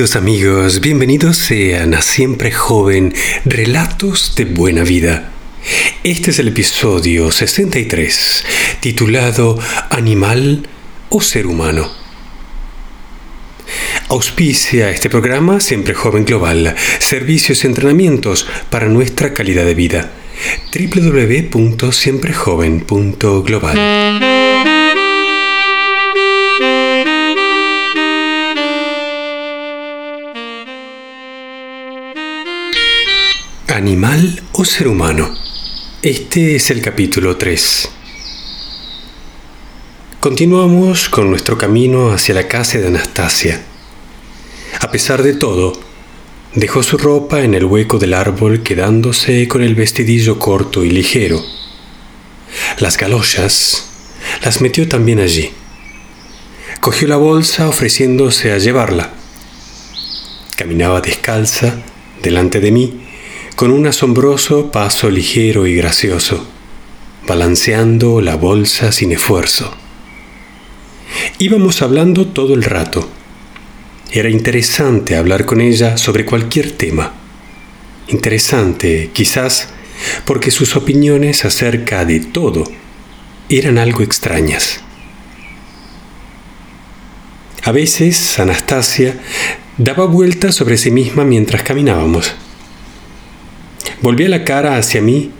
queridos amigos? Bienvenidos sean a Siempre Joven, Relatos de Buena Vida. Este es el episodio 63, titulado Animal o Ser Humano. Auspicia este programa Siempre Joven Global, servicios y entrenamientos para nuestra calidad de vida. www.siemprejoven.global. ¿Animal o ser humano? Este es el capítulo 3. Continuamos con nuestro camino hacia la casa de Anastasia. A pesar de todo, dejó su ropa en el hueco del árbol quedándose con el vestidillo corto y ligero. Las galochas las metió también allí. Cogió la bolsa ofreciéndose a llevarla. Caminaba descalza delante de mí con un asombroso paso ligero y gracioso, balanceando la bolsa sin esfuerzo. Íbamos hablando todo el rato. Era interesante hablar con ella sobre cualquier tema. Interesante, quizás, porque sus opiniones acerca de todo eran algo extrañas. A veces Anastasia daba vueltas sobre sí misma mientras caminábamos. Volvía la cara hacia mí,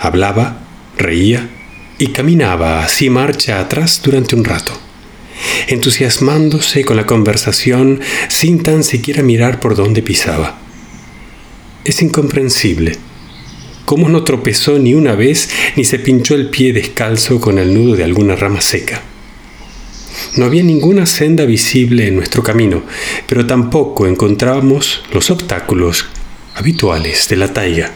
hablaba, reía y caminaba así marcha atrás durante un rato, entusiasmándose con la conversación sin tan siquiera mirar por dónde pisaba. Es incomprensible. Cómo no tropezó ni una vez ni se pinchó el pie descalzo con el nudo de alguna rama seca. No había ninguna senda visible en nuestro camino, pero tampoco encontrábamos los obstáculos habituales de la taiga.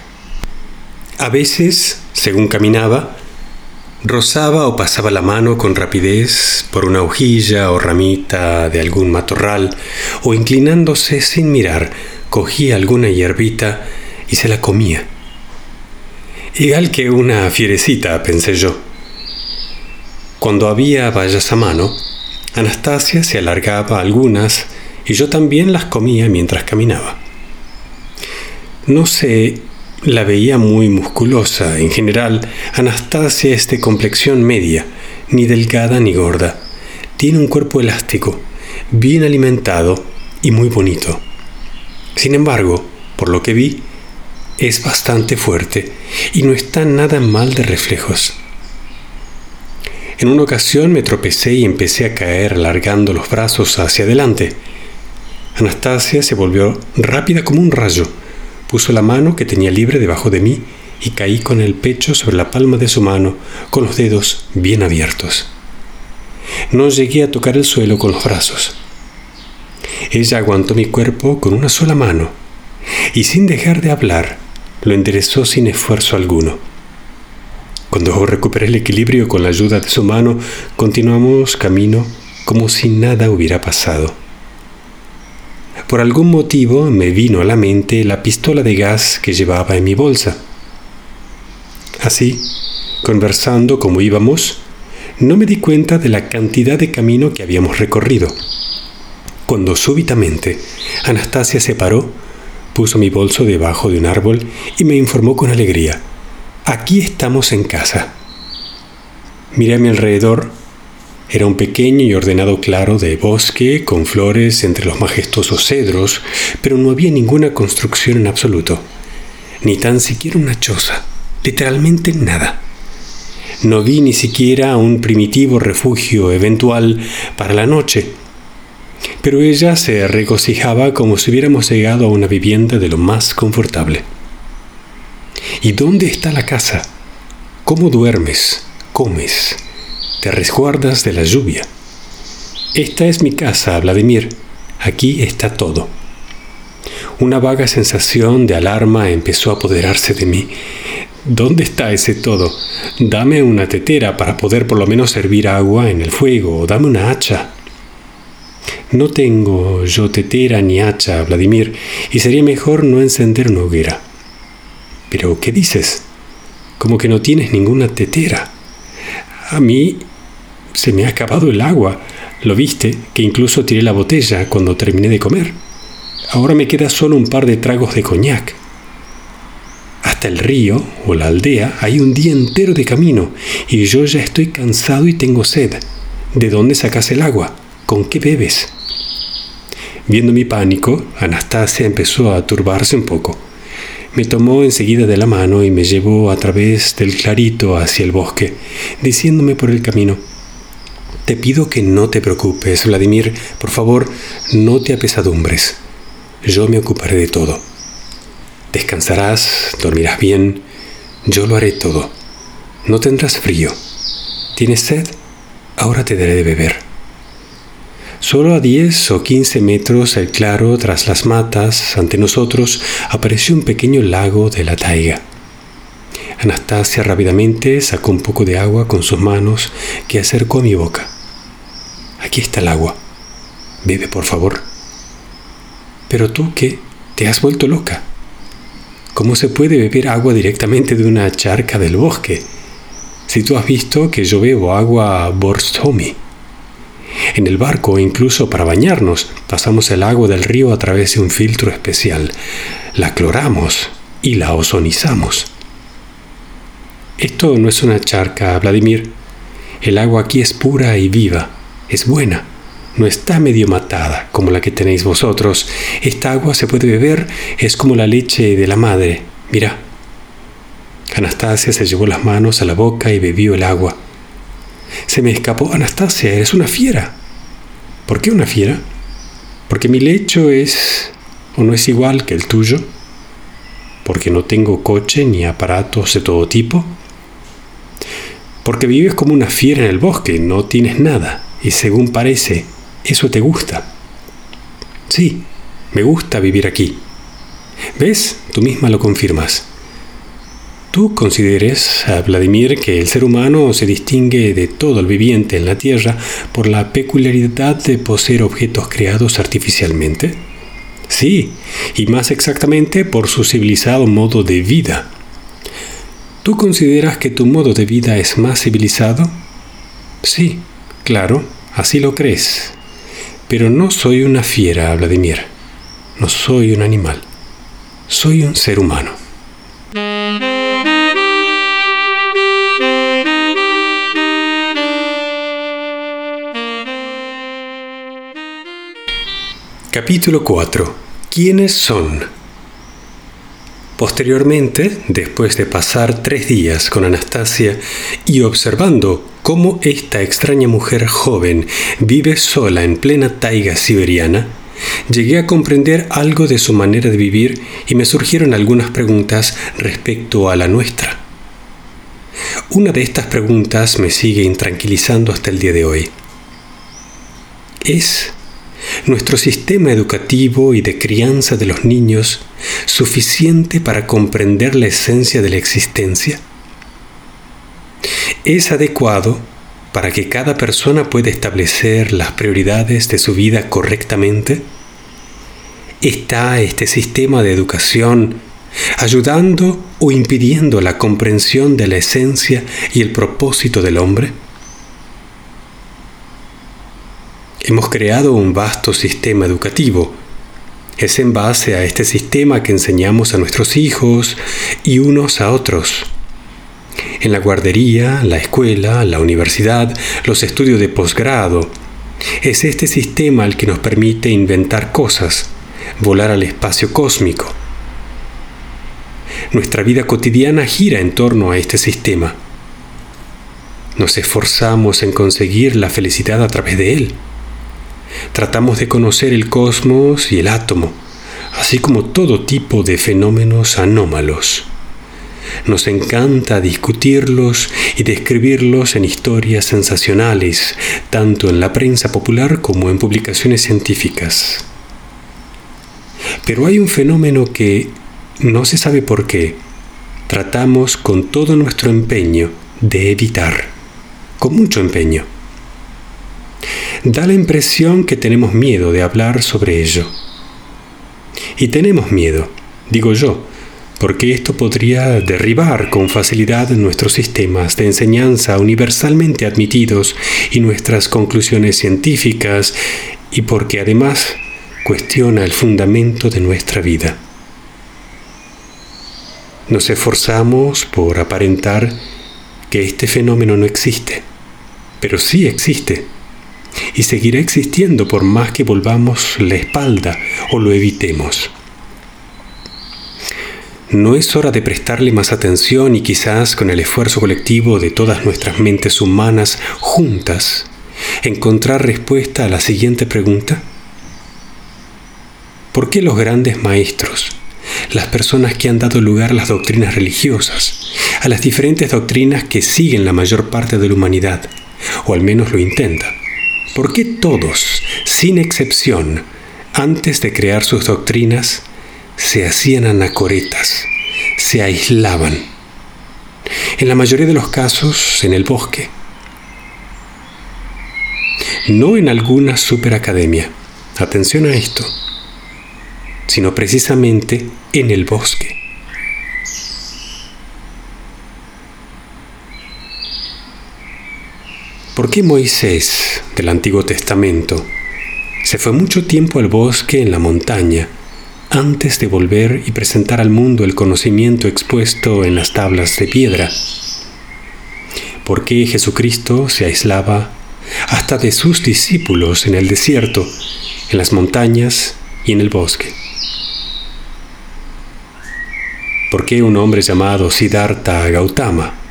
A veces, según caminaba, rozaba o pasaba la mano con rapidez por una hojilla o ramita de algún matorral, o inclinándose sin mirar, cogía alguna hierbita y se la comía. Igual que una fierecita, pensé yo. Cuando había bayas a mano, Anastasia se alargaba algunas y yo también las comía mientras caminaba. No sé, la veía muy musculosa. En general, Anastasia es de complexión media, ni delgada ni gorda. Tiene un cuerpo elástico, bien alimentado y muy bonito. Sin embargo, por lo que vi, es bastante fuerte y no está nada mal de reflejos. En una ocasión me tropecé y empecé a caer alargando los brazos hacia adelante. Anastasia se volvió rápida como un rayo Puso la mano que tenía libre debajo de mí y caí con el pecho sobre la palma de su mano, con los dedos bien abiertos. No llegué a tocar el suelo con los brazos. Ella aguantó mi cuerpo con una sola mano y sin dejar de hablar, lo enderezó sin esfuerzo alguno. Cuando recuperé el equilibrio con la ayuda de su mano, continuamos camino como si nada hubiera pasado. Por algún motivo me vino a la mente la pistola de gas que llevaba en mi bolsa. Así, conversando como íbamos, no me di cuenta de la cantidad de camino que habíamos recorrido. Cuando súbitamente Anastasia se paró, puso mi bolso debajo de un árbol y me informó con alegría, aquí estamos en casa. Miré a mi alrededor era un pequeño y ordenado claro de bosque con flores entre los majestuosos cedros, pero no había ninguna construcción en absoluto, ni tan siquiera una choza, literalmente nada. No vi ni siquiera un primitivo refugio eventual para la noche, pero ella se regocijaba como si hubiéramos llegado a una vivienda de lo más confortable. ¿Y dónde está la casa? ¿Cómo duermes? ¿Comes? Te resguardas de la lluvia. Esta es mi casa, Vladimir. Aquí está todo. Una vaga sensación de alarma empezó a apoderarse de mí. ¿Dónde está ese todo? Dame una tetera para poder por lo menos servir agua en el fuego, o dame una hacha. No tengo yo tetera ni hacha, Vladimir, y sería mejor no encender una hoguera. Pero, ¿qué dices? Como que no tienes ninguna tetera. A mí se me ha acabado el agua. Lo viste, que incluso tiré la botella cuando terminé de comer. Ahora me queda solo un par de tragos de coñac. Hasta el río o la aldea hay un día entero de camino y yo ya estoy cansado y tengo sed. ¿De dónde sacas el agua? ¿Con qué bebes? Viendo mi pánico, Anastasia empezó a turbarse un poco. Me tomó enseguida de la mano y me llevó a través del clarito hacia el bosque, diciéndome por el camino, Te pido que no te preocupes, Vladimir, por favor, no te apesadumbres. Yo me ocuparé de todo. Descansarás, dormirás bien, yo lo haré todo. No tendrás frío. ¿Tienes sed? Ahora te daré de beber. Solo a 10 o 15 metros el claro, tras las matas, ante nosotros, apareció un pequeño lago de la taiga. Anastasia rápidamente sacó un poco de agua con sus manos que acercó a mi boca. Aquí está el agua. Bebe, por favor. Pero tú, ¿qué? ¿Te has vuelto loca? ¿Cómo se puede beber agua directamente de una charca del bosque? Si tú has visto que yo bebo agua Borstomi. En el barco, incluso para bañarnos, pasamos el agua del río a través de un filtro especial. La cloramos y la ozonizamos. Esto no es una charca, Vladimir. El agua aquí es pura y viva, es buena no está medio matada como la que tenéis vosotros. Esta agua se puede beber, es como la leche de la madre. Mira. Anastasia se llevó las manos a la boca y bebió el agua. Se me escapó, Anastasia, eres una fiera. ¿Por qué una fiera? Porque mi lecho es o no es igual que el tuyo. Porque no tengo coche ni aparatos de todo tipo. Porque vives como una fiera en el bosque, no tienes nada. Y según parece, eso te gusta. Sí, me gusta vivir aquí. ¿Ves? Tú misma lo confirmas. Tú consideres, a Vladimir, que el ser humano se distingue de todo el viviente en la Tierra por la peculiaridad de poseer objetos creados artificialmente. Sí, y más exactamente por su civilizado modo de vida. ¿Tú consideras que tu modo de vida es más civilizado? Sí, claro, así lo crees. Pero no soy una fiera, Vladimir. No soy un animal. Soy un ser humano. Capítulo 4. ¿Quiénes son? Posteriormente, después de pasar tres días con Anastasia y observando cómo esta extraña mujer joven vive sola en plena taiga siberiana, llegué a comprender algo de su manera de vivir y me surgieron algunas preguntas respecto a la nuestra. Una de estas preguntas me sigue intranquilizando hasta el día de hoy. ¿Es nuestro sistema educativo y de crianza de los niños suficiente para comprender la esencia de la existencia? ¿Es adecuado para que cada persona pueda establecer las prioridades de su vida correctamente? ¿Está este sistema de educación ayudando o impidiendo la comprensión de la esencia y el propósito del hombre? Hemos creado un vasto sistema educativo. Es en base a este sistema que enseñamos a nuestros hijos y unos a otros. En la guardería, la escuela, la universidad, los estudios de posgrado. Es este sistema el que nos permite inventar cosas, volar al espacio cósmico. Nuestra vida cotidiana gira en torno a este sistema. Nos esforzamos en conseguir la felicidad a través de él. Tratamos de conocer el cosmos y el átomo, así como todo tipo de fenómenos anómalos. Nos encanta discutirlos y describirlos en historias sensacionales, tanto en la prensa popular como en publicaciones científicas. Pero hay un fenómeno que, no se sabe por qué, tratamos con todo nuestro empeño de evitar, con mucho empeño da la impresión que tenemos miedo de hablar sobre ello. Y tenemos miedo, digo yo, porque esto podría derribar con facilidad nuestros sistemas de enseñanza universalmente admitidos y nuestras conclusiones científicas, y porque además cuestiona el fundamento de nuestra vida. Nos esforzamos por aparentar que este fenómeno no existe, pero sí existe y seguirá existiendo por más que volvamos la espalda o lo evitemos. ¿No es hora de prestarle más atención y quizás con el esfuerzo colectivo de todas nuestras mentes humanas juntas encontrar respuesta a la siguiente pregunta? ¿Por qué los grandes maestros, las personas que han dado lugar a las doctrinas religiosas, a las diferentes doctrinas que siguen la mayor parte de la humanidad, o al menos lo intentan, por qué todos, sin excepción, antes de crear sus doctrinas, se hacían anacoretas, se aislaban. En la mayoría de los casos en el bosque. No en alguna superacademia. Atención a esto. Sino precisamente en el bosque. ¿Por qué Moisés del Antiguo Testamento se fue mucho tiempo al bosque en la montaña antes de volver y presentar al mundo el conocimiento expuesto en las tablas de piedra. ¿Por qué Jesucristo se aislaba hasta de sus discípulos en el desierto, en las montañas y en el bosque? ¿Por qué un hombre llamado Siddhartha Gautama,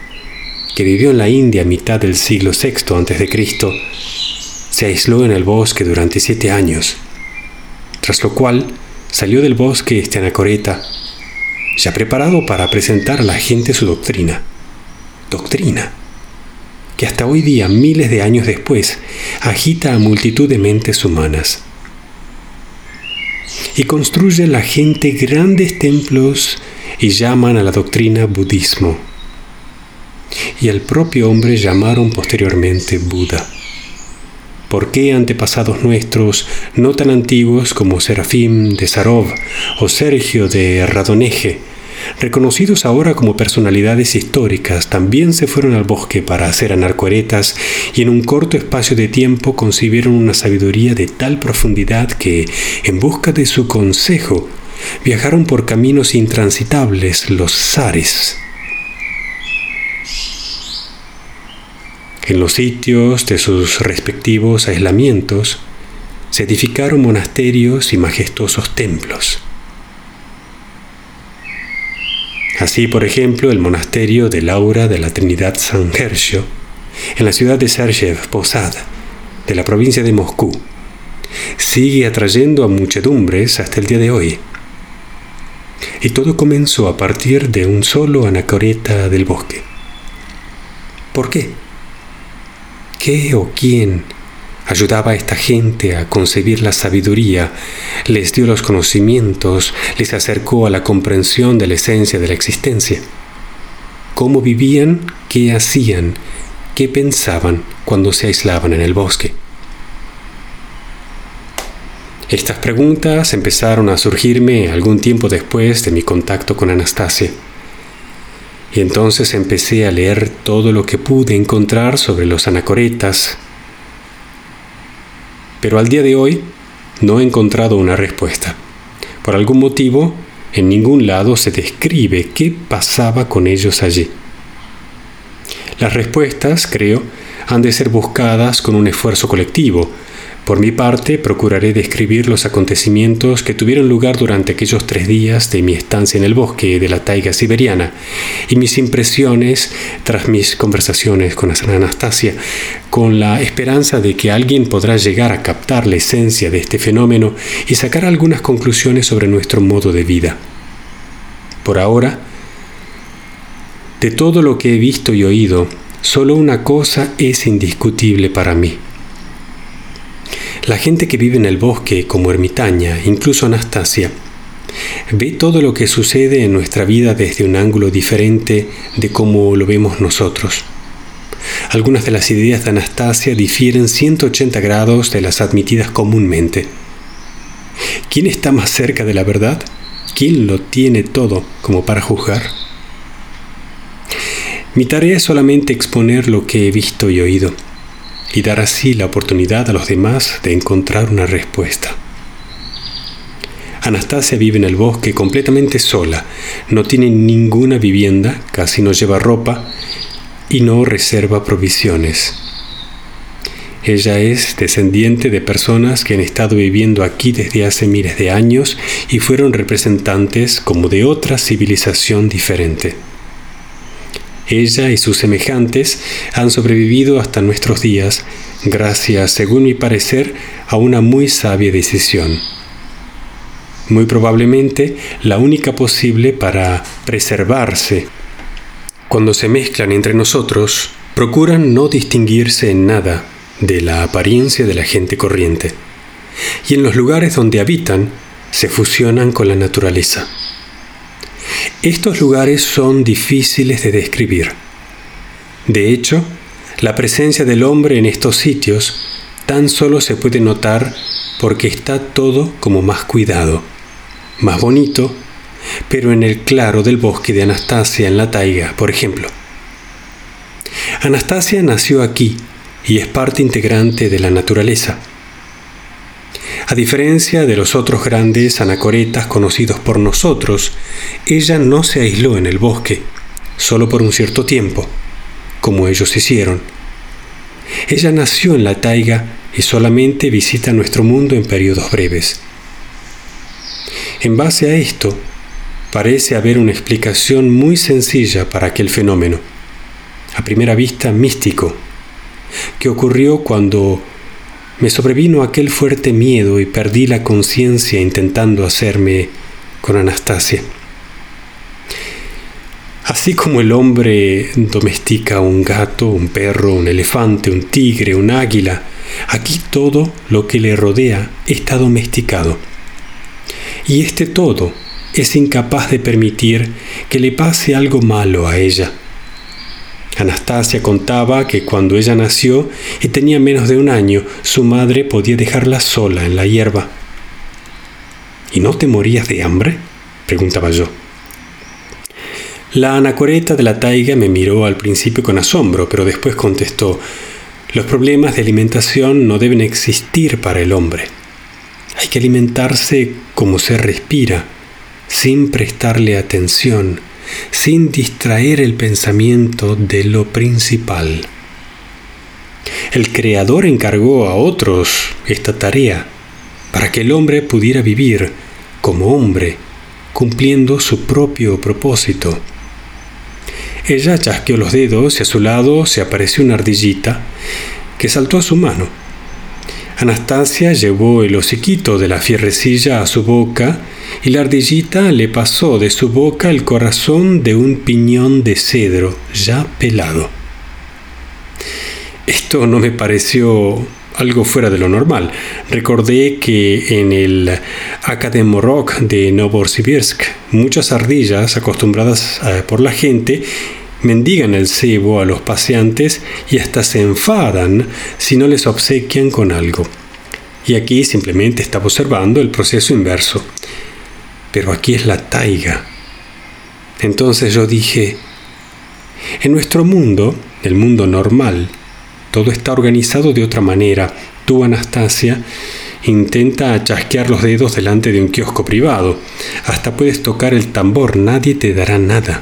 que vivió en la India a mitad del siglo VI a.C., se aisló en el bosque durante siete años, tras lo cual salió del bosque este anacoreta, ya preparado para presentar a la gente su doctrina. Doctrina que hasta hoy día, miles de años después, agita a multitud de mentes humanas. Y construye la gente grandes templos y llaman a la doctrina budismo. Y al propio hombre llamaron posteriormente Buda. ¿Por qué antepasados nuestros, no tan antiguos como Serafín de Sarov o Sergio de Radoneje, reconocidos ahora como personalidades históricas, también se fueron al bosque para hacer anarcoretas y en un corto espacio de tiempo concibieron una sabiduría de tal profundidad que, en busca de su consejo, viajaron por caminos intransitables los zares En los sitios de sus respectivos aislamientos se edificaron monasterios y majestuosos templos. Así, por ejemplo, el monasterio de Laura de la Trinidad San Gersio, en la ciudad de Sergev Posad, de la provincia de Moscú, sigue atrayendo a muchedumbres hasta el día de hoy. Y todo comenzó a partir de un solo anacoreta del bosque. ¿Por qué? ¿Qué o quién ayudaba a esta gente a concebir la sabiduría, les dio los conocimientos, les acercó a la comprensión de la esencia de la existencia? ¿Cómo vivían? ¿Qué hacían? ¿Qué pensaban cuando se aislaban en el bosque? Estas preguntas empezaron a surgirme algún tiempo después de mi contacto con Anastasia. Y entonces empecé a leer todo lo que pude encontrar sobre los anacoretas. Pero al día de hoy no he encontrado una respuesta. Por algún motivo, en ningún lado se describe qué pasaba con ellos allí. Las respuestas, creo, han de ser buscadas con un esfuerzo colectivo, por mi parte, procuraré describir los acontecimientos que tuvieron lugar durante aquellos tres días de mi estancia en el bosque de la taiga siberiana y mis impresiones tras mis conversaciones con Anastasia, con la esperanza de que alguien podrá llegar a captar la esencia de este fenómeno y sacar algunas conclusiones sobre nuestro modo de vida. Por ahora, de todo lo que he visto y oído, solo una cosa es indiscutible para mí la gente que vive en el bosque como ermitaña, incluso Anastasia, ve todo lo que sucede en nuestra vida desde un ángulo diferente de cómo lo vemos nosotros. Algunas de las ideas de Anastasia difieren 180 grados de las admitidas comúnmente. ¿Quién está más cerca de la verdad? ¿Quién lo tiene todo como para juzgar? Mi tarea es solamente exponer lo que he visto y oído y dar así la oportunidad a los demás de encontrar una respuesta. Anastasia vive en el bosque completamente sola, no tiene ninguna vivienda, casi no lleva ropa y no reserva provisiones. Ella es descendiente de personas que han estado viviendo aquí desde hace miles de años y fueron representantes como de otra civilización diferente. Ella y sus semejantes han sobrevivido hasta nuestros días gracias, según mi parecer, a una muy sabia decisión muy probablemente la única posible para preservarse. Cuando se mezclan entre nosotros, procuran no distinguirse en nada de la apariencia de la gente corriente, y en los lugares donde habitan se fusionan con la naturaleza. Estos lugares son difíciles de describir. De hecho, la presencia del hombre en estos sitios tan solo se puede notar porque está todo como más cuidado más bonito, pero en el claro del bosque de Anastasia en la taiga, por ejemplo. Anastasia nació aquí y es parte integrante de la naturaleza. A diferencia de los otros grandes anacoretas conocidos por nosotros, ella no se aisló en el bosque, solo por un cierto tiempo, como ellos hicieron. Ella nació en la taiga y solamente visita nuestro mundo en periodos breves. En base a esto, parece haber una explicación muy sencilla para aquel fenómeno, a primera vista místico, que ocurrió cuando me sobrevino aquel fuerte miedo y perdí la conciencia intentando hacerme con Anastasia. Así como el hombre domestica un gato, un perro, un elefante, un tigre, un águila, aquí todo lo que le rodea está domesticado y este todo es incapaz de permitir que le pase algo malo a ella. Anastasia contaba que cuando ella nació y tenía menos de un año, su madre podía dejarla sola en la hierba. ¿Y no te morías de hambre? preguntaba yo. La anacoreta de la taiga me miró al principio con asombro, pero después contestó, los problemas de alimentación no deben existir para el hombre. Hay que alimentarse como se respira, sin prestarle atención, sin distraer el pensamiento de lo principal. El Creador encargó a otros esta tarea para que el hombre pudiera vivir como hombre, cumpliendo su propio propósito. Ella chasqueó los dedos y a su lado se apareció una ardillita que saltó a su mano Anastasia llevó el hociquito de la fierrecilla a su boca y la ardillita le pasó de su boca el corazón de un piñón de cedro ya pelado. Esto no me pareció algo fuera de lo normal. Recordé que en el Akademorok de Novosibirsk muchas ardillas acostumbradas eh, por la gente mendigan el cebo a los paseantes y hasta se enfadan si no les obsequian con algo. Y aquí simplemente estaba observando el proceso inverso. Pero aquí es la taiga. Entonces yo dije, en nuestro mundo, el mundo normal, todo está organizado de otra manera. Tú, Anastasia, intenta chasquear los dedos delante de un kiosco privado. Hasta puedes tocar el tambor, nadie te dará nada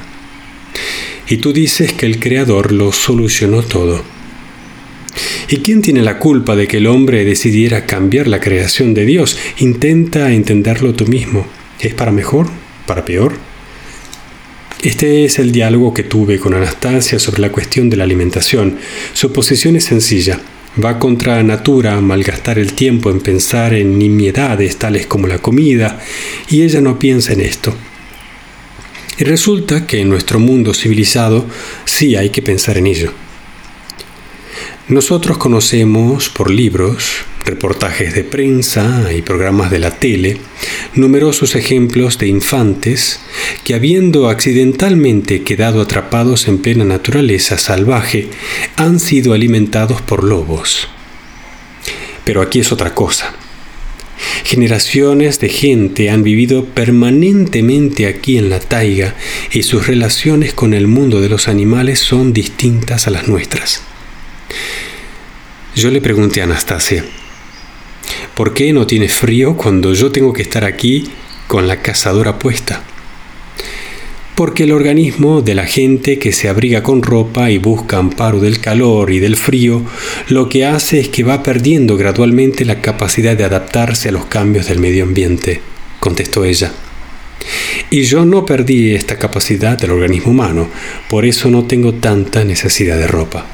y tú dices que el Creador lo solucionó todo. ¿Y quién tiene la culpa de que el hombre decidiera cambiar la creación de Dios? Intenta entenderlo tú mismo. ¿Es para mejor? ¿Para peor? Este es el diálogo que tuve con Anastasia sobre la cuestión de la alimentación. Su posición es sencilla. Va contra natura malgastar el tiempo en pensar en nimiedades tales como la comida, y ella no piensa en esto. Y resulta que en nuestro mundo civilizado sí hay que pensar en ello. Nosotros conocemos por libros, reportajes de prensa y programas de la tele numerosos ejemplos de infantes que habiendo accidentalmente quedado atrapados en plena naturaleza salvaje han sido alimentados por lobos. Pero aquí es otra cosa. Generaciones de gente han vivido permanentemente aquí en la taiga y sus relaciones con el mundo de los animales son distintas a las nuestras. Yo le pregunté a Anastasia, ¿por qué no tiene frío cuando yo tengo que estar aquí con la cazadora puesta? porque el organismo de la gente que se abriga con ropa y busca amparo del calor y del frío, lo que hace es que va perdiendo gradualmente la capacidad de adaptarse a los cambios del medio ambiente, contestó ella. Y yo no perdí esta capacidad del organismo humano, por eso no tengo tanta necesidad de ropa.